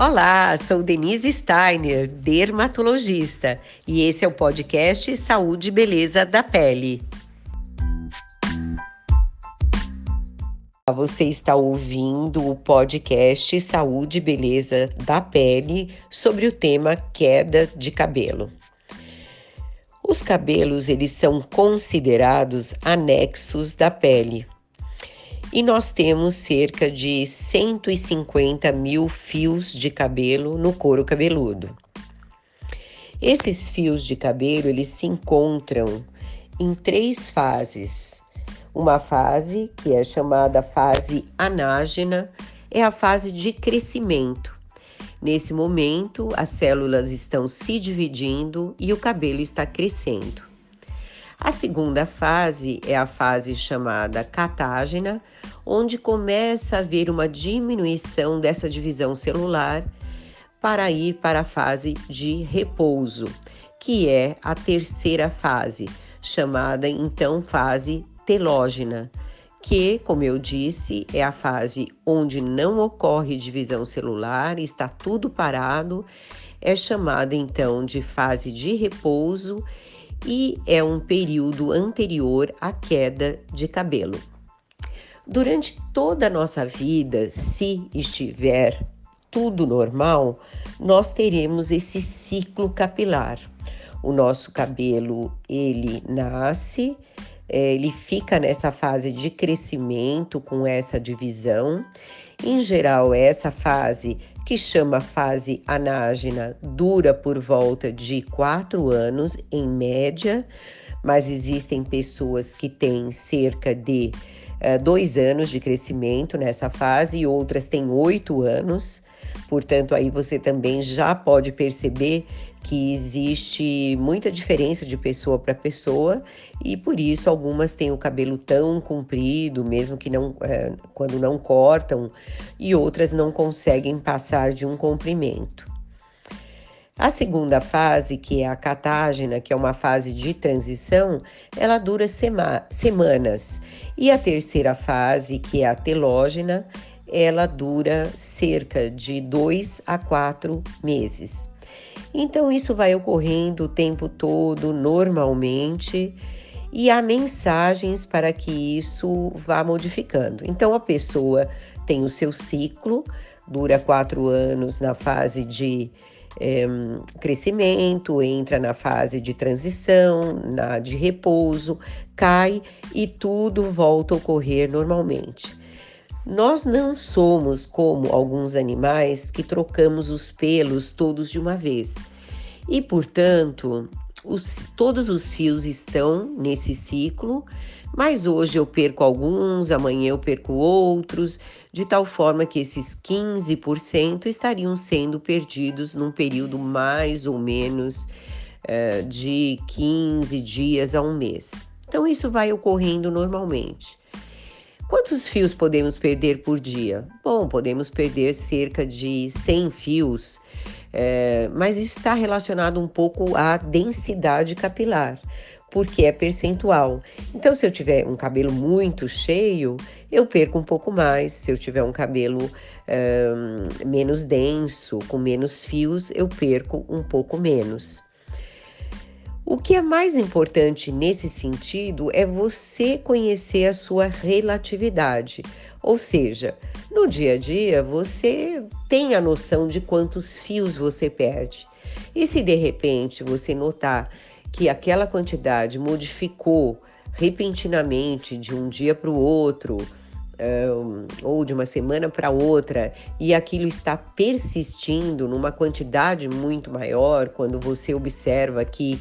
Olá, sou Denise Steiner, dermatologista, e esse é o podcast Saúde e Beleza da Pele. Você está ouvindo o podcast Saúde e Beleza da Pele sobre o tema queda de cabelo. Os cabelos, eles são considerados anexos da pele e nós temos cerca de 150 mil fios de cabelo no couro cabeludo. Esses fios de cabelo eles se encontram em três fases. Uma fase que é chamada fase anágena é a fase de crescimento. Nesse momento, as células estão se dividindo e o cabelo está crescendo. A segunda fase é a fase chamada catágena, onde começa a haver uma diminuição dessa divisão celular para ir para a fase de repouso, que é a terceira fase, chamada então fase telógena, que, como eu disse, é a fase onde não ocorre divisão celular, está tudo parado, é chamada então de fase de repouso e é um período anterior à queda de cabelo. Durante toda a nossa vida, se estiver tudo normal, nós teremos esse ciclo capilar. O nosso cabelo, ele nasce, é, ele fica nessa fase de crescimento com essa divisão. Em geral, essa fase que chama fase anágena, dura por volta de quatro anos em média, mas existem pessoas que têm cerca de uh, dois anos de crescimento nessa fase e outras têm oito anos. Portanto, aí você também já pode perceber que existe muita diferença de pessoa para pessoa e por isso algumas têm o cabelo tão comprido, mesmo que não é, quando não cortam, e outras não conseguem passar de um comprimento. A segunda fase, que é a catágena, que é uma fase de transição, ela dura sema semanas. E a terceira fase, que é a telógena, ela dura cerca de dois a quatro meses. Então, isso vai ocorrendo o tempo todo, normalmente, e há mensagens para que isso vá modificando. Então, a pessoa tem o seu ciclo, dura quatro anos na fase de é, crescimento, entra na fase de transição, na de repouso, cai e tudo volta a ocorrer normalmente. Nós não somos como alguns animais que trocamos os pelos todos de uma vez. E, portanto, os, todos os fios estão nesse ciclo, mas hoje eu perco alguns, amanhã eu perco outros, de tal forma que esses 15% estariam sendo perdidos num período mais ou menos uh, de 15 dias a um mês. Então, isso vai ocorrendo normalmente. Quantos fios podemos perder por dia? Bom, podemos perder cerca de 100 fios, é, mas isso está relacionado um pouco à densidade capilar, porque é percentual. Então, se eu tiver um cabelo muito cheio, eu perco um pouco mais. Se eu tiver um cabelo é, menos denso, com menos fios, eu perco um pouco menos. O que é mais importante nesse sentido é você conhecer a sua relatividade. Ou seja, no dia a dia você tem a noção de quantos fios você perde. E se de repente você notar que aquela quantidade modificou repentinamente de um dia para o outro, ou de uma semana para outra, e aquilo está persistindo numa quantidade muito maior, quando você observa que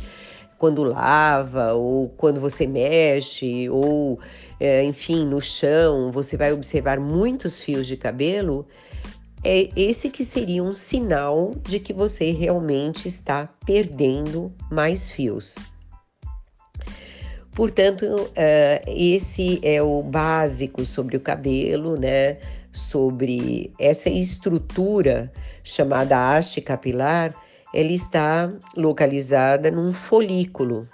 quando lava, ou quando você mexe, ou é, enfim, no chão, você vai observar muitos fios de cabelo, é esse que seria um sinal de que você realmente está perdendo mais fios. Portanto, uh, esse é o básico sobre o cabelo, né? Sobre essa estrutura chamada haste capilar ela está localizada num folículo.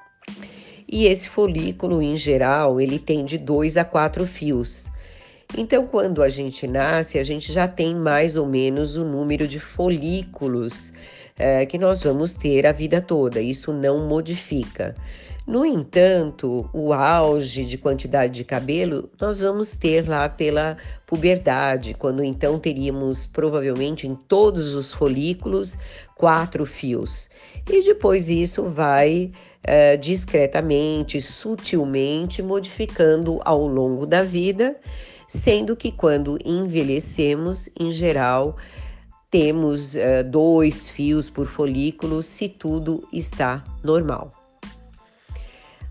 E esse folículo, em geral, ele tem de dois a quatro fios. Então, quando a gente nasce, a gente já tem mais ou menos o número de folículos é, que nós vamos ter a vida toda. Isso não modifica. No entanto, o auge de quantidade de cabelo nós vamos ter lá pela puberdade, quando então teríamos provavelmente em todos os folículos quatro fios. E depois isso vai é, discretamente, sutilmente modificando ao longo da vida, sendo que quando envelhecemos, em geral, temos é, dois fios por folículo se tudo está normal.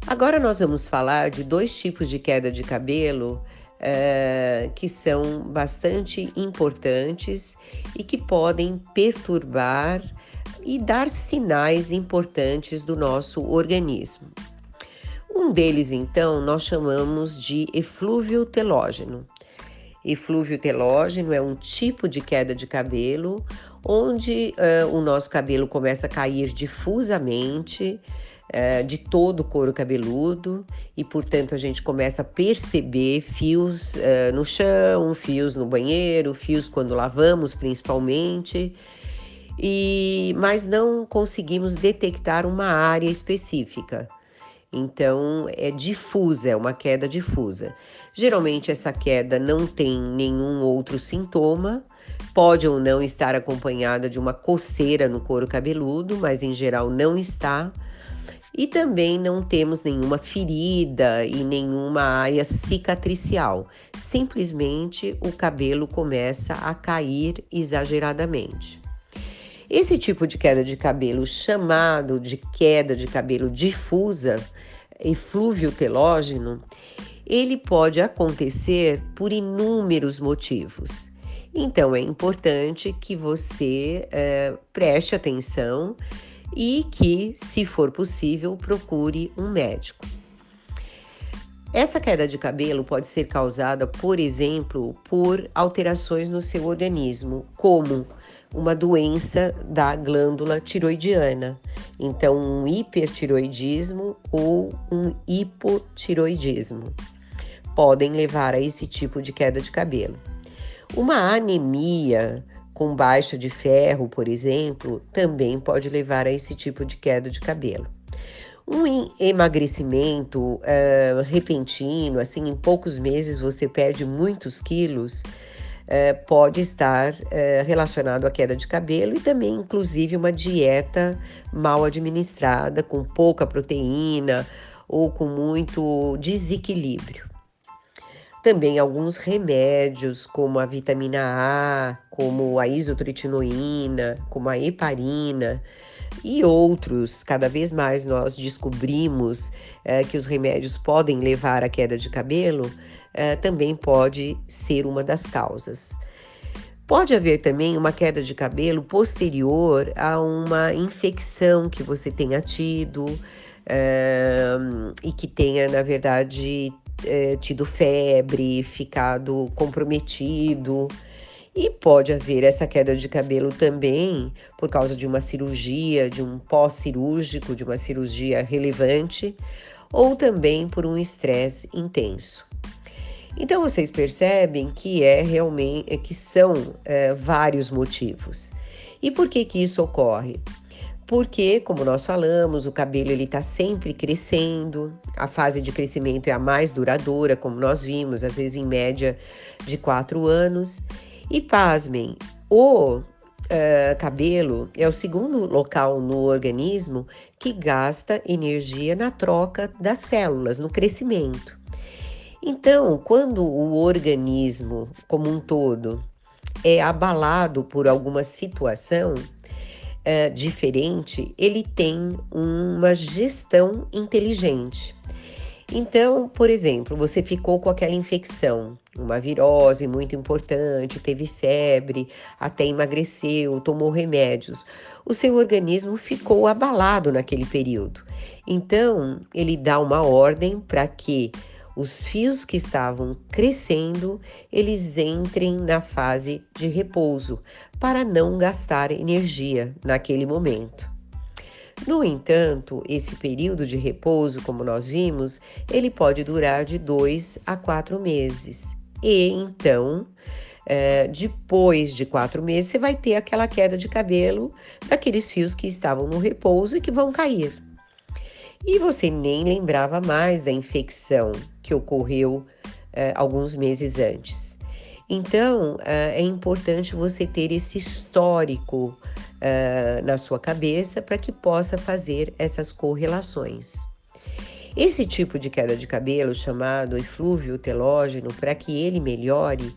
Agora nós vamos falar de dois tipos de queda de cabelo é, que são bastante importantes e que podem perturbar e dar sinais importantes do nosso organismo. Um deles, então, nós chamamos de eflúvio telógeno. Eflúvio telógeno é um tipo de queda de cabelo onde uh, o nosso cabelo começa a cair difusamente, é, de todo o couro cabeludo e, portanto, a gente começa a perceber fios é, no chão, fios no banheiro, fios quando lavamos, principalmente. E, mas não conseguimos detectar uma área específica. Então é difusa, é uma queda difusa. Geralmente essa queda não tem nenhum outro sintoma, pode ou não estar acompanhada de uma coceira no couro cabeludo, mas em geral não está e também não temos nenhuma ferida e nenhuma área cicatricial. Simplesmente o cabelo começa a cair exageradamente. Esse tipo de queda de cabelo, chamado de queda de cabelo difusa, eflúvio telógeno, ele pode acontecer por inúmeros motivos. Então é importante que você é, preste atenção e que, se for possível, procure um médico. Essa queda de cabelo pode ser causada, por exemplo, por alterações no seu organismo, como uma doença da glândula tiroidiana. Então, um hipertiroidismo ou um hipotiroidismo podem levar a esse tipo de queda de cabelo. Uma anemia com baixa de ferro, por exemplo, também pode levar a esse tipo de queda de cabelo. Um emagrecimento uh, repentino, assim, em poucos meses você perde muitos quilos, uh, pode estar uh, relacionado à queda de cabelo e também, inclusive, uma dieta mal administrada, com pouca proteína ou com muito desequilíbrio. Também alguns remédios, como a vitamina A, como a isotretinoína, como a heparina e outros. Cada vez mais nós descobrimos é, que os remédios podem levar à queda de cabelo, é, também pode ser uma das causas. Pode haver também uma queda de cabelo posterior a uma infecção que você tenha tido é, e que tenha, na verdade, tido febre, ficado comprometido. E pode haver essa queda de cabelo também por causa de uma cirurgia, de um pós-cirúrgico, de uma cirurgia relevante, ou também por um estresse intenso. Então vocês percebem que é realmente que são é, vários motivos. E por que que isso ocorre? porque, como nós falamos, o cabelo ele está sempre crescendo, a fase de crescimento é a mais duradoura, como nós vimos, às vezes em média de quatro anos. E pasmem, o uh, cabelo é o segundo local no organismo que gasta energia na troca das células, no crescimento. Então, quando o organismo como um todo é abalado por alguma situação, é, diferente, ele tem uma gestão inteligente. Então, por exemplo, você ficou com aquela infecção, uma virose muito importante, teve febre, até emagreceu, tomou remédios. O seu organismo ficou abalado naquele período. Então, ele dá uma ordem para que os fios que estavam crescendo, eles entrem na fase de repouso, para não gastar energia naquele momento. No entanto, esse período de repouso, como nós vimos, ele pode durar de dois a quatro meses. e então é, depois de quatro meses, você vai ter aquela queda de cabelo daqueles fios que estavam no repouso e que vão cair. E você nem lembrava mais da infecção que ocorreu é, alguns meses antes. Então, é, é importante você ter esse histórico é, na sua cabeça para que possa fazer essas correlações. Esse tipo de queda de cabelo, chamado eflúvio telógeno, para que ele melhore,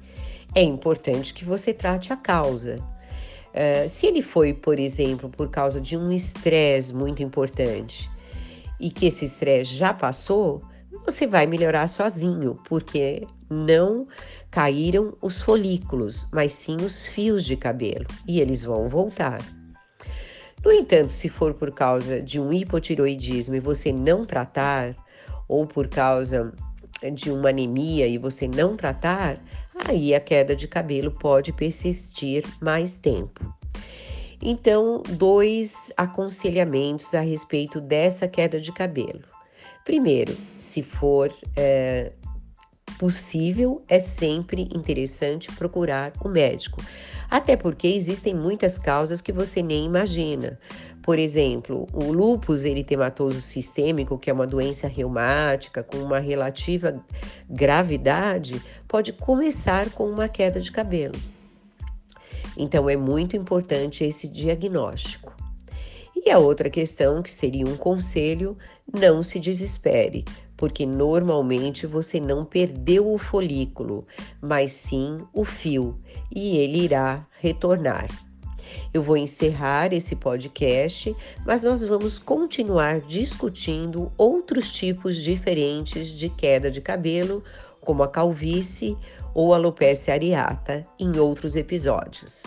é importante que você trate a causa. Uh, se ele foi, por exemplo, por causa de um estresse muito importante e que esse estresse já passou, você vai melhorar sozinho, porque não caíram os folículos, mas sim os fios de cabelo e eles vão voltar. No entanto, se for por causa de um hipotiroidismo e você não tratar, ou por causa de uma anemia e você não tratar, aí a queda de cabelo pode persistir mais tempo. Então, dois aconselhamentos a respeito dessa queda de cabelo. Primeiro, se for é, possível, é sempre interessante procurar o médico, até porque existem muitas causas que você nem imagina. Por exemplo, o lúpus eritematoso sistêmico, que é uma doença reumática com uma relativa gravidade, pode começar com uma queda de cabelo. Então é muito importante esse diagnóstico. E a outra questão, que seria um conselho, não se desespere, porque normalmente você não perdeu o folículo, mas sim o fio, e ele irá retornar. Eu vou encerrar esse podcast, mas nós vamos continuar discutindo outros tipos diferentes de queda de cabelo, como a calvície ou a alopecia areata, em outros episódios.